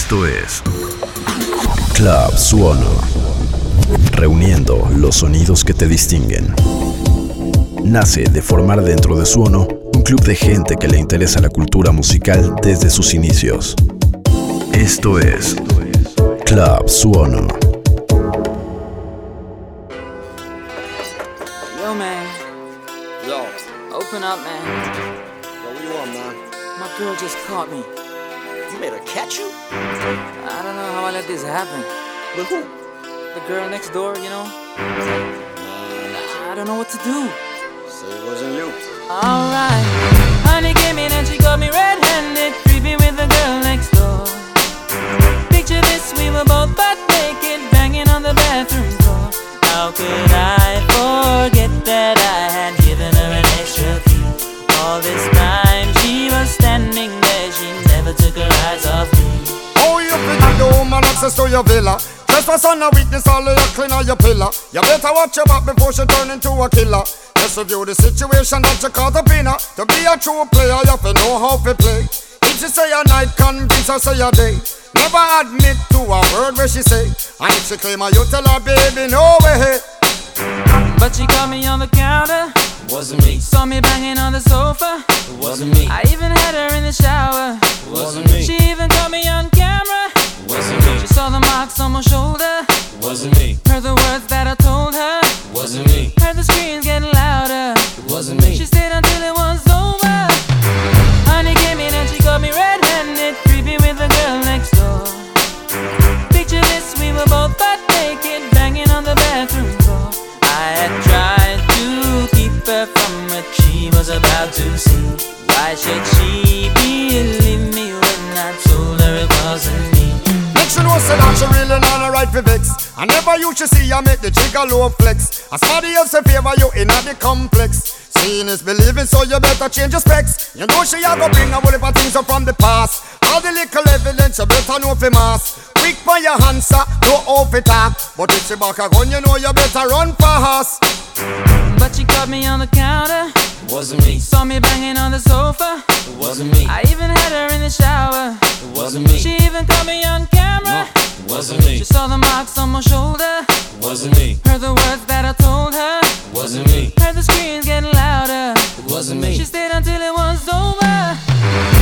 Esto es Club Suono. Reuniendo los sonidos que te distinguen. Nace de formar dentro de Suono un club de gente que le interesa la cultura musical desde sus inicios. Esto es Club Suono. Yo, man. Yo, Open up, man. yo, what you want, man? My girl just caught me. You made her catch you? I don't know how I let this happen. With who? The girl next door, you know? I don't know what to do. So it wasn't you. Alright. Honey came in and she got me red handed, creepy with the girl next door. Picture this, we were both butt naked, banging on the bathroom floor. How could I never took her eyes off me. How you the woman access to your villa? Trespass on a weakness, all of your clean on your pillar. You better watch your back before she turn into a killer. Just review the situation that you caught up in her. To be a true player, you have to know how to play. If she say a night, convince her say a day. Never admit to a word where she say. And if she claim her, you tell her, baby, no way. But she caught me on the counter, Wasn't me, saw me banging on the sofa. wasn't me, I even had her in the shower. wasn't me, She even caught me on camera. wasn't me, She saw the marks on my shoulder. wasn't me, Heard the words that I told her. wasn't me, Heard the screams getting louder. wasn't me, She stayed until it was over. Honey came in and she got me red-handed, creepy with the girl should she believe me when I told her it wasn't me? Make sure know say that she really not a right for vex. I never you should see I make the trigger low flex. As somebody else in favor you in the complex. Seeing is believing, so you better change your specs. You know she a go bring a whole heap of things up from the past. All the little evidence you better know for mass. Quick for your answer, no off it talk. But if she back a gun, you know you better run fast. But she caught me on the counter, wasn't me, saw me banging on the sofa. wasn't me, I even had her in the shower. wasn't me, She even caught me on camera. wasn't me, She saw the marks on my shoulder. wasn't me, Heard the words that I told her. wasn't me, Heard the screams getting louder. wasn't me. She stayed until it was over.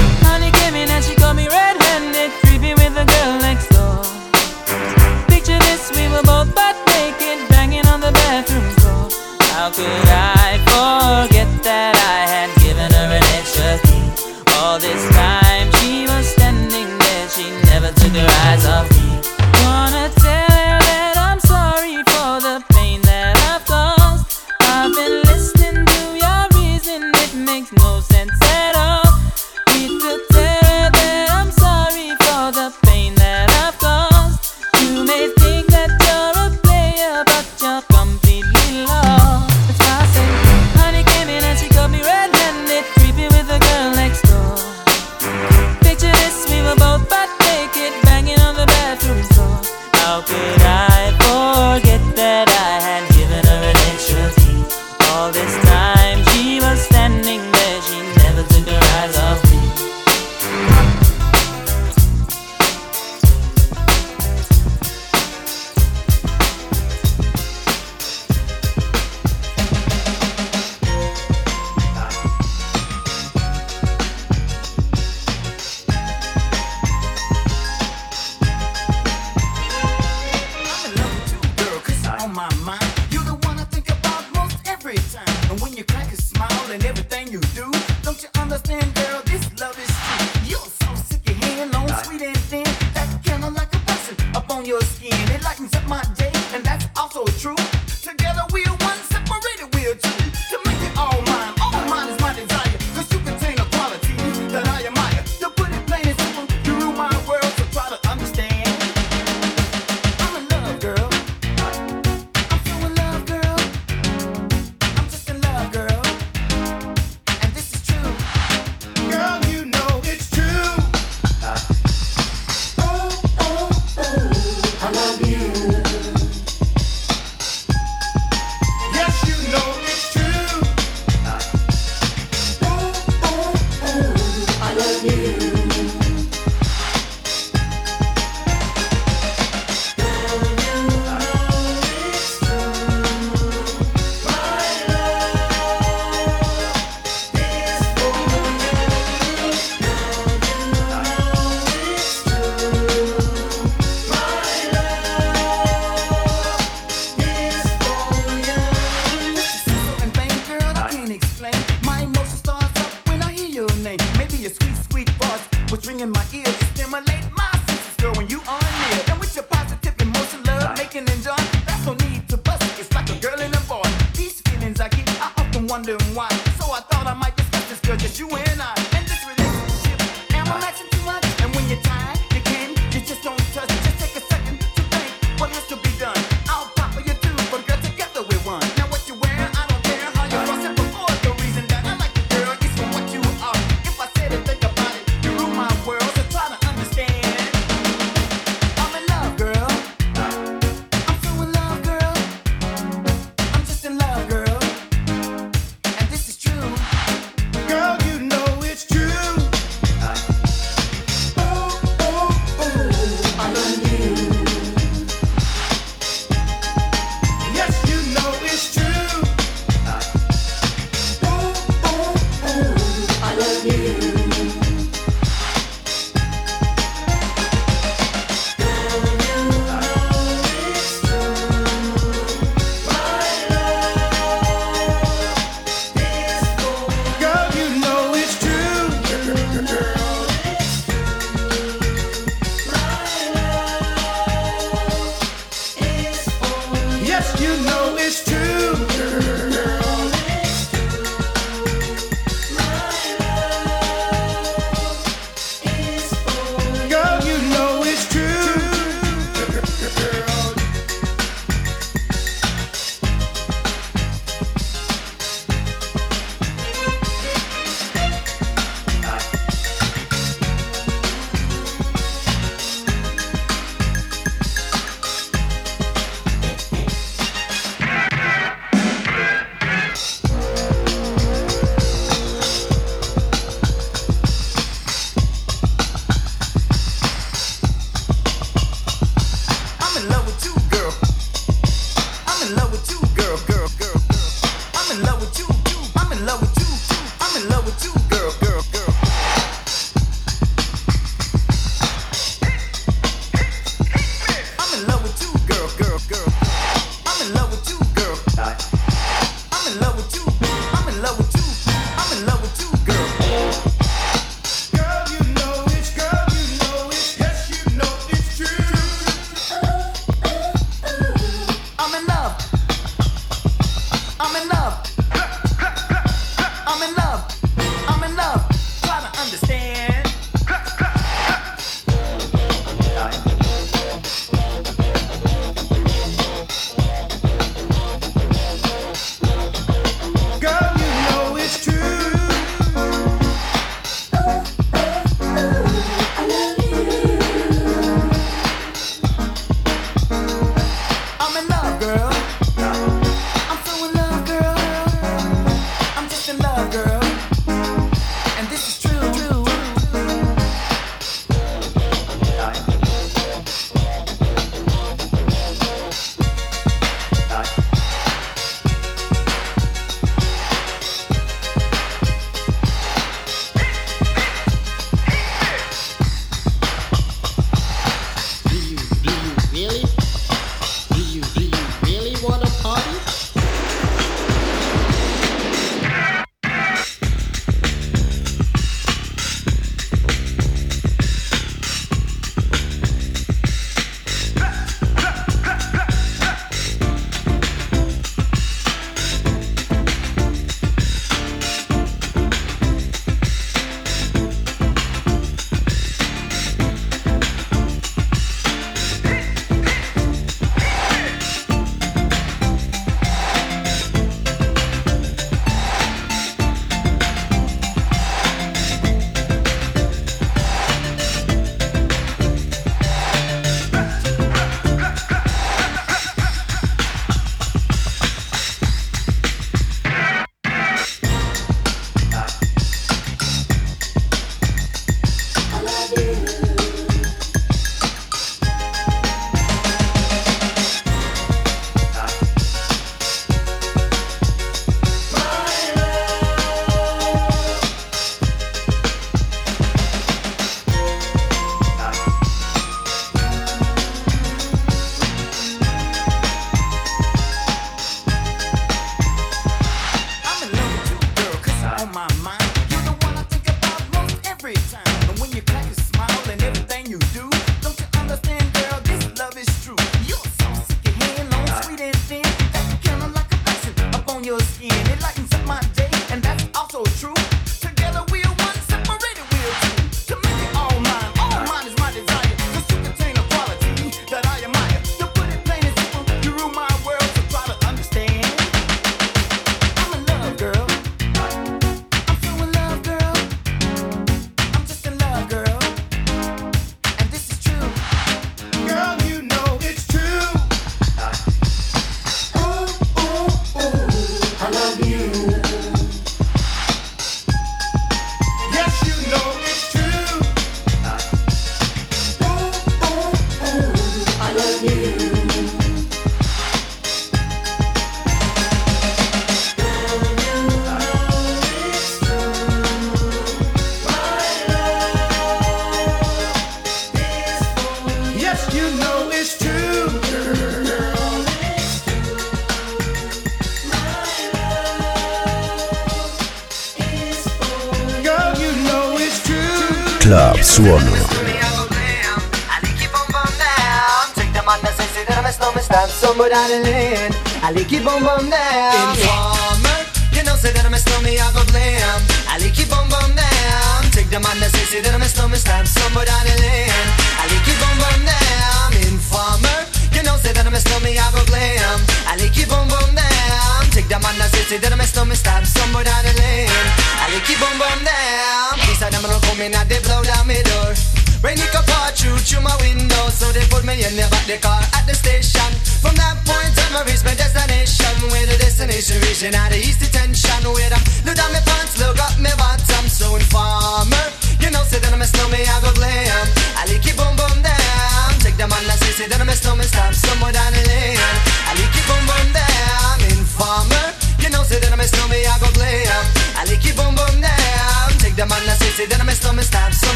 They put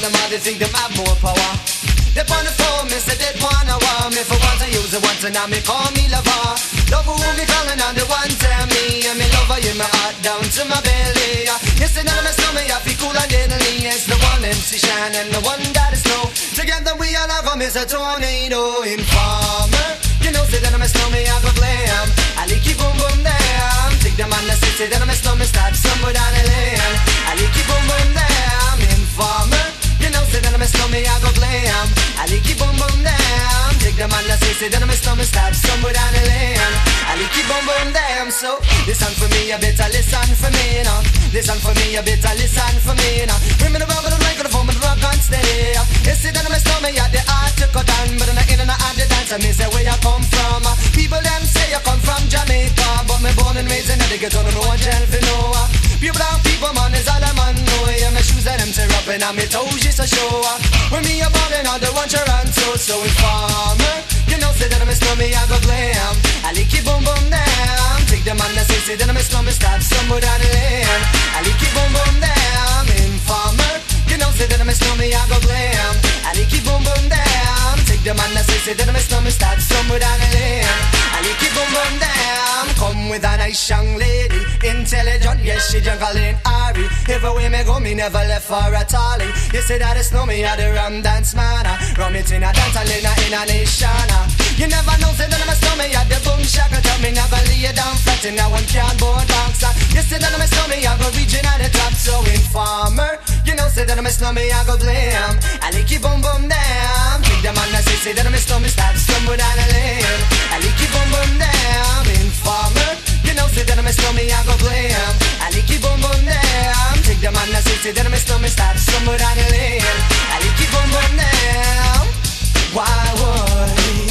on them, all they think them have more power. They on the phone, me say they wanna want me for once I use it once and now me call me lover. Love who me calling on the one tell me and me lover in my heart down to my belly. Yes, and I'm a snowman, I feel cool and deadly. It's the one MC Shan and the one that is snow. Together we all have a miss a tornado informer. You know, say that I'm a snowman, I go glam. I like it boom boom down. Take the man that say, say that I'm a snowman, start somewhere down the lane. Snowman, I go glam. I like it boom boom down. Take the man that say, say that I'm a snowman, start somewhere down the lane. I like it boom boom down. So listen for me, you better listen for me now. Listen for me, you better listen for me now. Women around with the microphone, but rock on steady. See that I'm a snowman, yeah, the art to cut down, but I'm not in and out the dance. I say where you come from. People them say you come from Jamaica, but me born and raised in the ghetto, no one tell for no. Pure brown people, man, is all I'm on. Know. Yeah, my shoes and them tear up and toes just a show. When me a ballin', I don't want Toronto, so informer. You know, say that I'm a snowman, I go glam. I like it boom boom down. Take the man that say, say that I'm a snowman, start somewhere down the lane. I like it boom boom down. Informer. You know, say that I'm a snowman, I go glam. I like it boom boom down. Take the man that say, say that I'm a snowman, start somewhere down the lane. With a nice young lady, intelligent, yes, she jungle in Ari. Everywhere me go, me never left for a tally. You say that it's no me, I the rum dance man. Rum it in a dance, I in a, in a nation. Uh. You never know, say that I'm a snowman, I the boom shaka. Tell me never lay it down flat in a one can board box. You say that I'm a snowman, I go reaching at the top, so informer. You know, say that I'm a snowman, I go blam. I like it boom boom down. Take the man that say, say that I'm a snowman, start stumble down the lane. I like it boom boom down. Informer. You know, say that I'm a snowman, I go blam. I like it boom boom down. Take the man that say, say that I'm a snowman, start stumble down the lane. I like it boom boom down. Why would?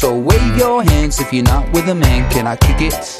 So. Wave your hands if you're not with a man. Can I kick it?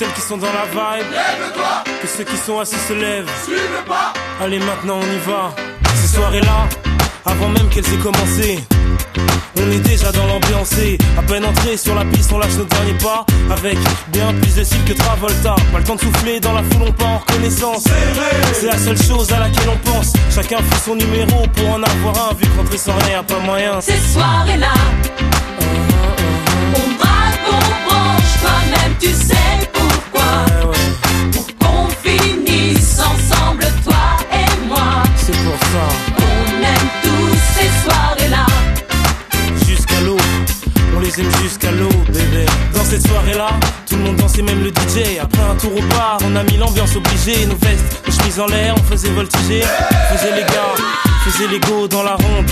Celles qui sont dans la vibe, que ceux qui sont assis se lèvent. Allez, maintenant on y va. Ces soirées-là, avant même qu'elles aient commencé. On est déjà dans l'ambiance et à peine entré sur la piste, on lâche nos derniers pas avec bien plus de style que Travolta. Pas le temps de souffler dans la foule, on part en reconnaissance. C'est la seule chose à laquelle on pense. Chacun fait son numéro pour en avoir un, vu qu'entrer sans rien, pas moyen. Ces soirées-là, on braque, on branche, toi-même tu sais Jusqu'à l'eau, on les aime jusqu'à l'eau, bébé. Dans cette soirée-là, tout le monde dansait, même le DJ. Après un tour au bar, on a mis l'ambiance obligée. Nos vestes, nos chemises en l'air, on faisait voltiger. Faisait les gars, faisait les go dans la ronde.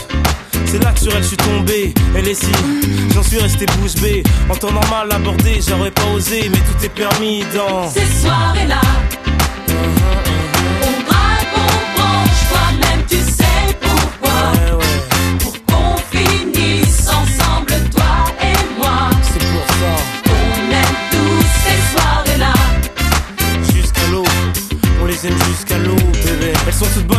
C'est là que sur elle je suis tombé, elle est si, j'en suis resté bouche bée. En temps normal abordé, j'aurais pas osé, mais tout est permis dans. Ces soirées-là, on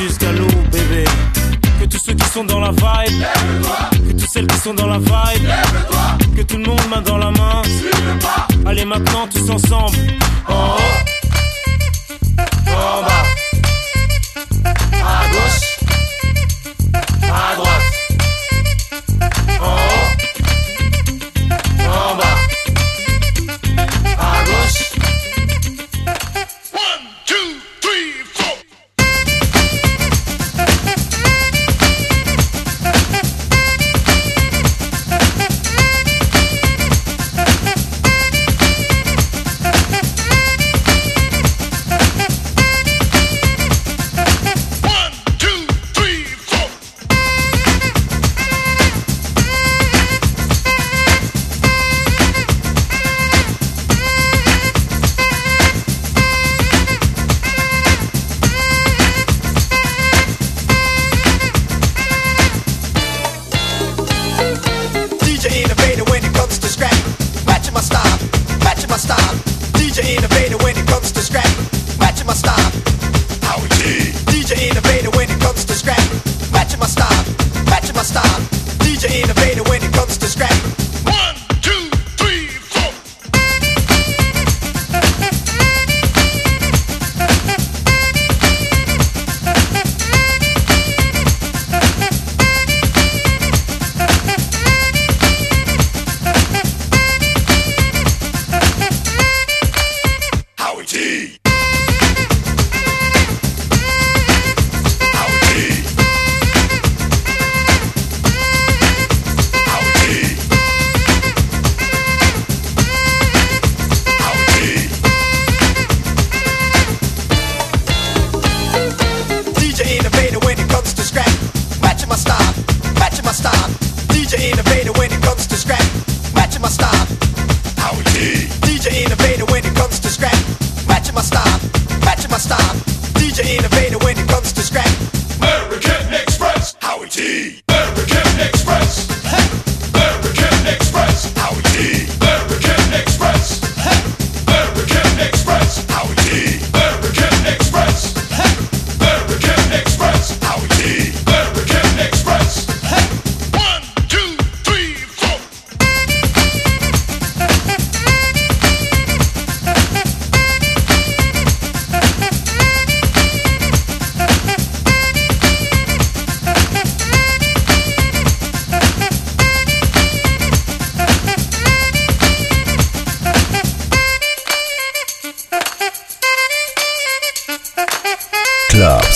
jusqu'à l'eau, bébé. Que tous ceux qui sont dans la vibe, que toutes celles qui sont dans la vibe, que tout le monde main dans la main. Allez maintenant tous ensemble. En haut, en bas, à gauche, à droite.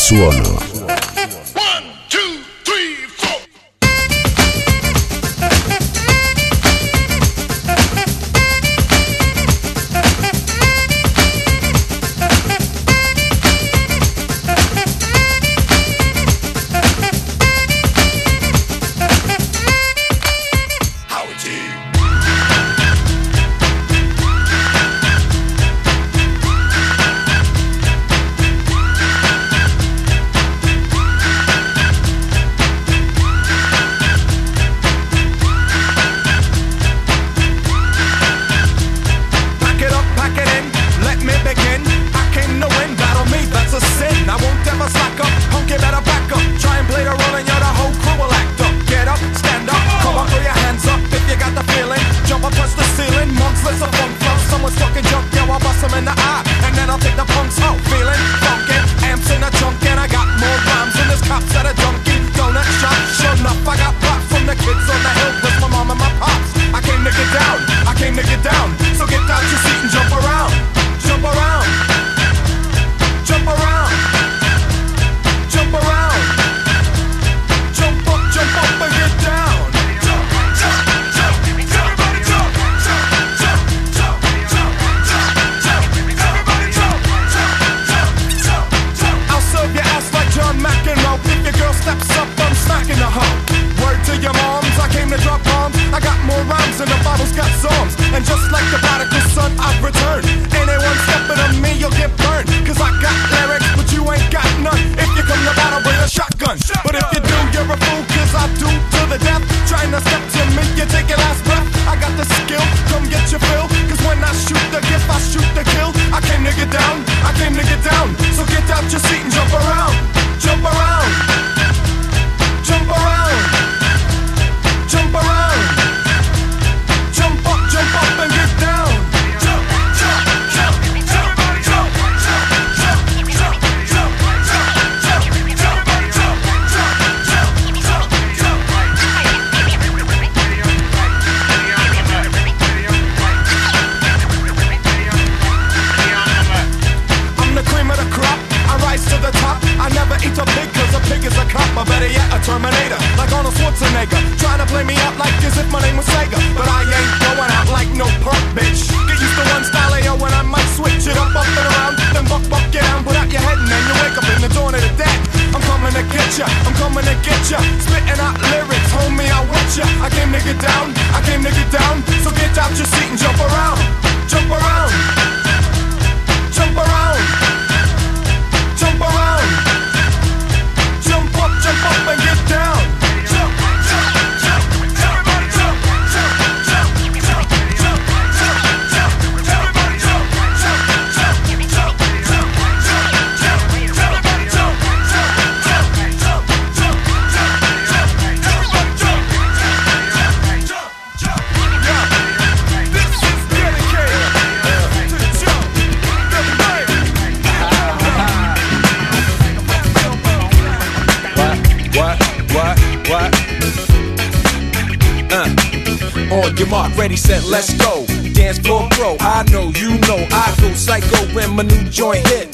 Suono. ready, set, let's go. Dance floor pro, I know, you know, I go psycho when my new joint hit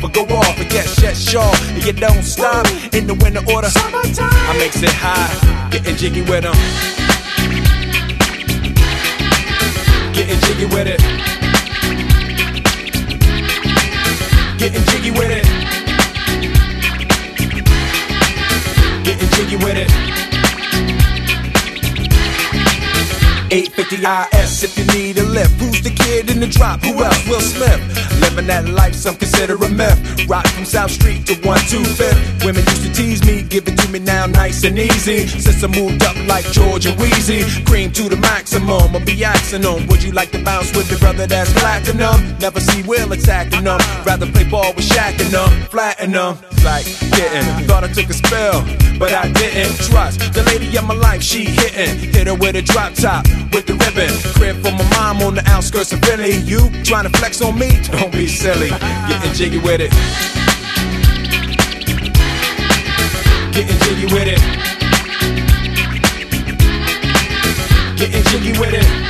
but go off and get shut shaw. And you don't stop in the winter order. I makes it high, getting jiggy with them. Getting jiggy with it. Getting jiggy with it. Getting jiggy with it. 850 IS if you need a lift. Who's the kid in the drop? Who else? Will Smith. Living that life, some consider a myth. Rock from South Street to 125th. Women used to tease me, give it to me now nice and easy. Since I moved up like George and Weezy, cream to the maximum. I'll be axing them. Would you like to bounce with the brother that's platinum? Never see Will attacking them. Rather play ball with Shaq and them, flatten them. Like getting. Thought I took a spell, but I didn't. Trust the lady of my life, she hitting. Hit her with a drop top, with the ribbon. Crib for my mom on the outskirts of Philly. You trying to flex on me? Don't be silly. Getting jiggy with it. Getting jiggy with it. Getting jiggy with it.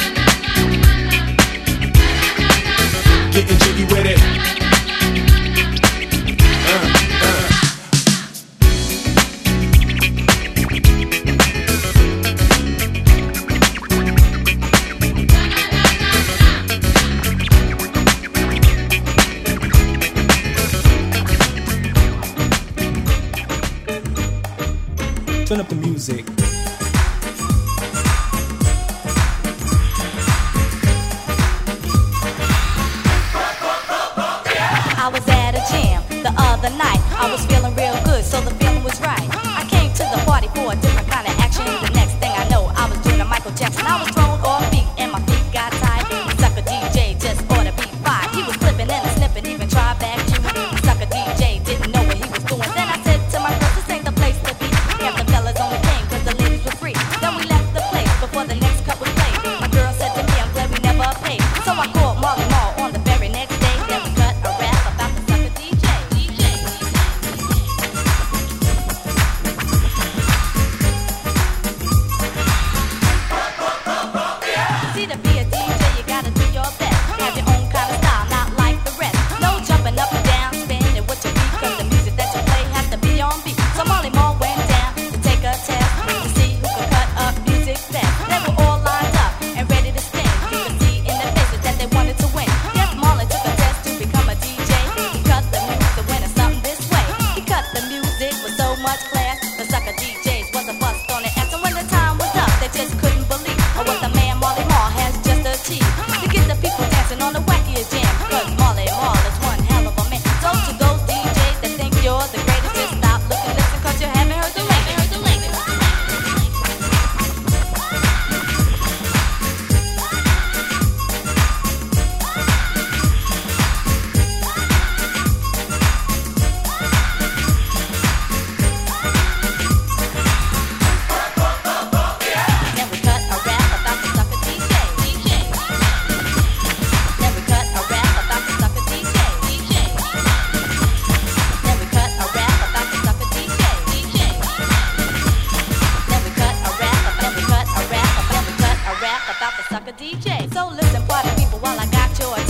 The sucker DJ. So listen, party people, while I got your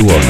Club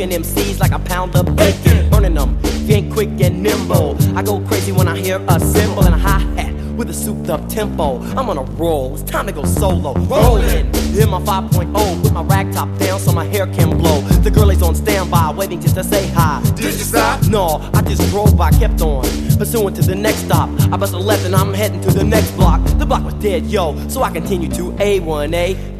Cooking MCs like a pound of bacon. Burning them, ain't quick and nimble. I go crazy when I hear a cymbal and a hi hat with a souped up tempo. I'm on a roll, it's time to go solo. Rolling, hit my 5.0, put my rag top down so my hair can blow. The girl is on standby, waiting just to say hi. Did you stop? No, I just drove by, kept on. Pursuing to the next stop. I bust a left and I'm heading to the next block. The block was dead, yo, so I continue to A1A.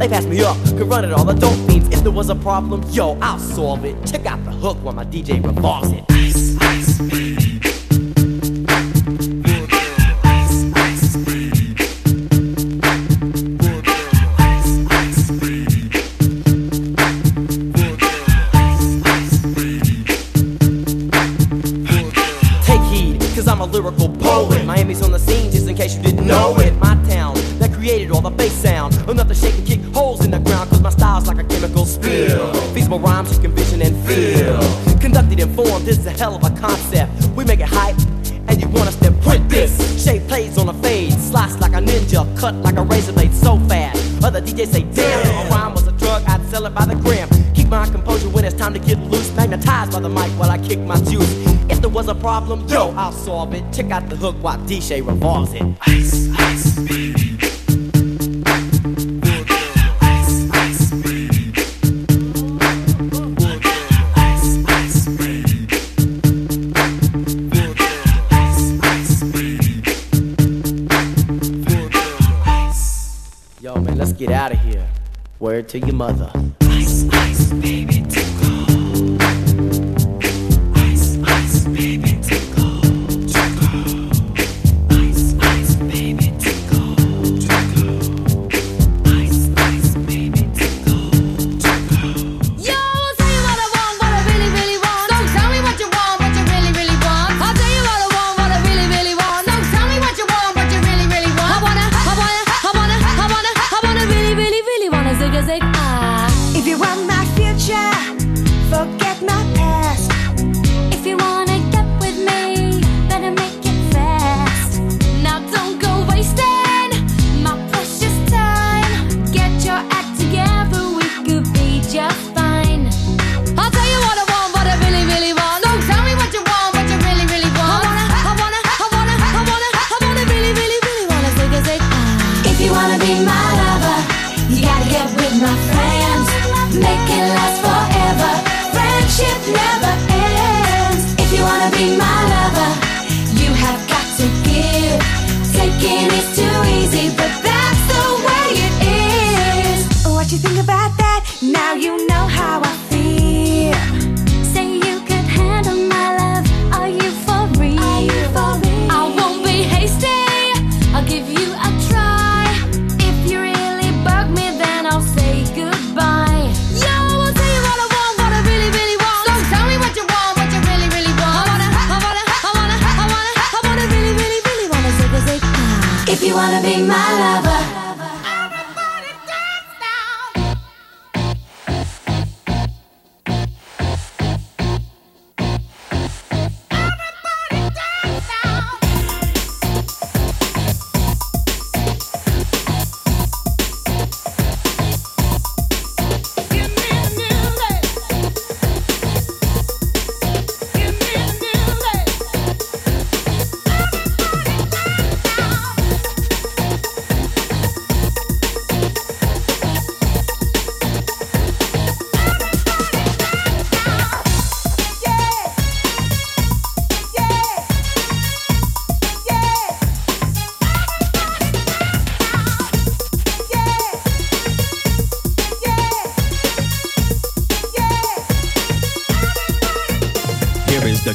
They passed me up, could run it all the dope fiends. If there was a problem, yo, I'll solve it. Check out the hook while my DJ revolves it. Ice, ice. Ice, hell of a concept. We make it hype, and you want us to print this. Shay plays on a fade, slice like a ninja, cut like a razor blade so fast. Other DJs say, damn, if a rhyme was a drug, I'd sell it by the gram. Keep my composure when it's time to get loose, magnetized by the mic while I kick my juice. If there was a problem, yo, I'll solve it. Check out the hook while DJ revolves it. Ice, ice, baby. To your mother.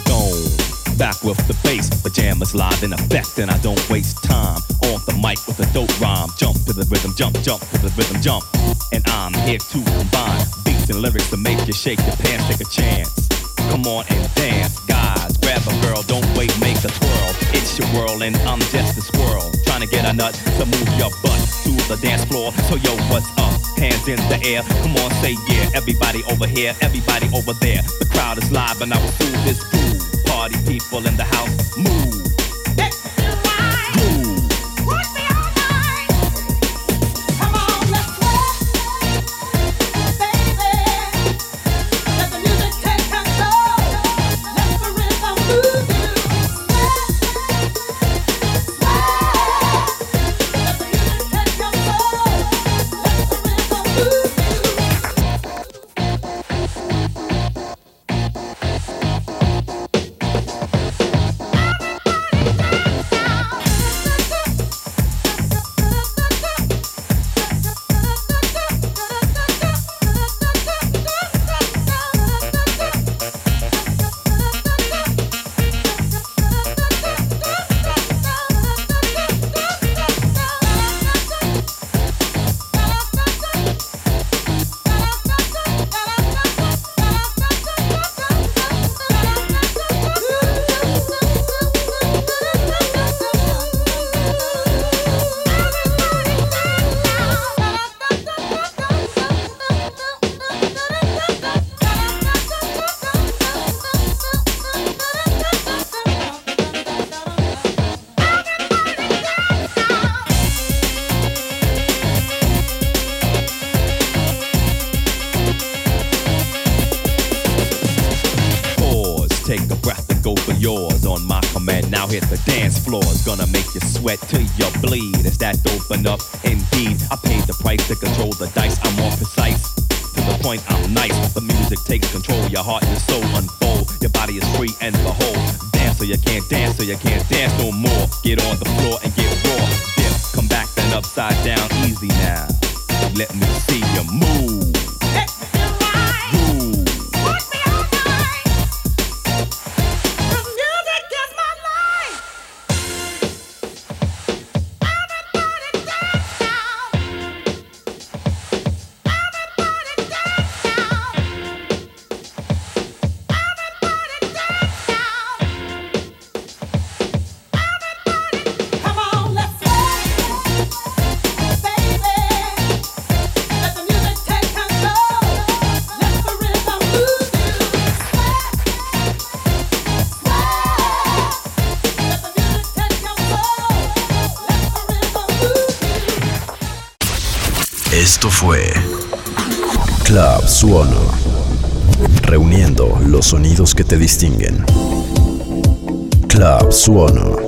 The. Back with the bass, pajamas live in effect, and I don't waste time. On the mic with a dope rhyme. Jump to the rhythm, jump, jump to the rhythm, jump. And I'm here to combine beats and lyrics to make you shake your pants, take a chance. Come on and dance, guys. Grab a girl, don't wait, make a twirl. It's your world, and I'm just a squirrel. Trying to get a nut to move your butt to the dance floor. So, yo, what's up? Hands in the air, come on, say yeah. Everybody over here, everybody over there. The crowd is live, and I will fool this groove. Party people in the house, move. Sweat till you bleed. Is that open up? Indeed, I paid the price to control the dice. I'm more precise. To the point, I'm nice. The music takes control. Your heart and soul unfold. Your body is free and behold. Dance you can't dance, so you can't dance no more. Get on the floor and get raw. Dip, come back then upside down. Easy now. Let me see you move. Sonidos que te distinguen. Club Suono.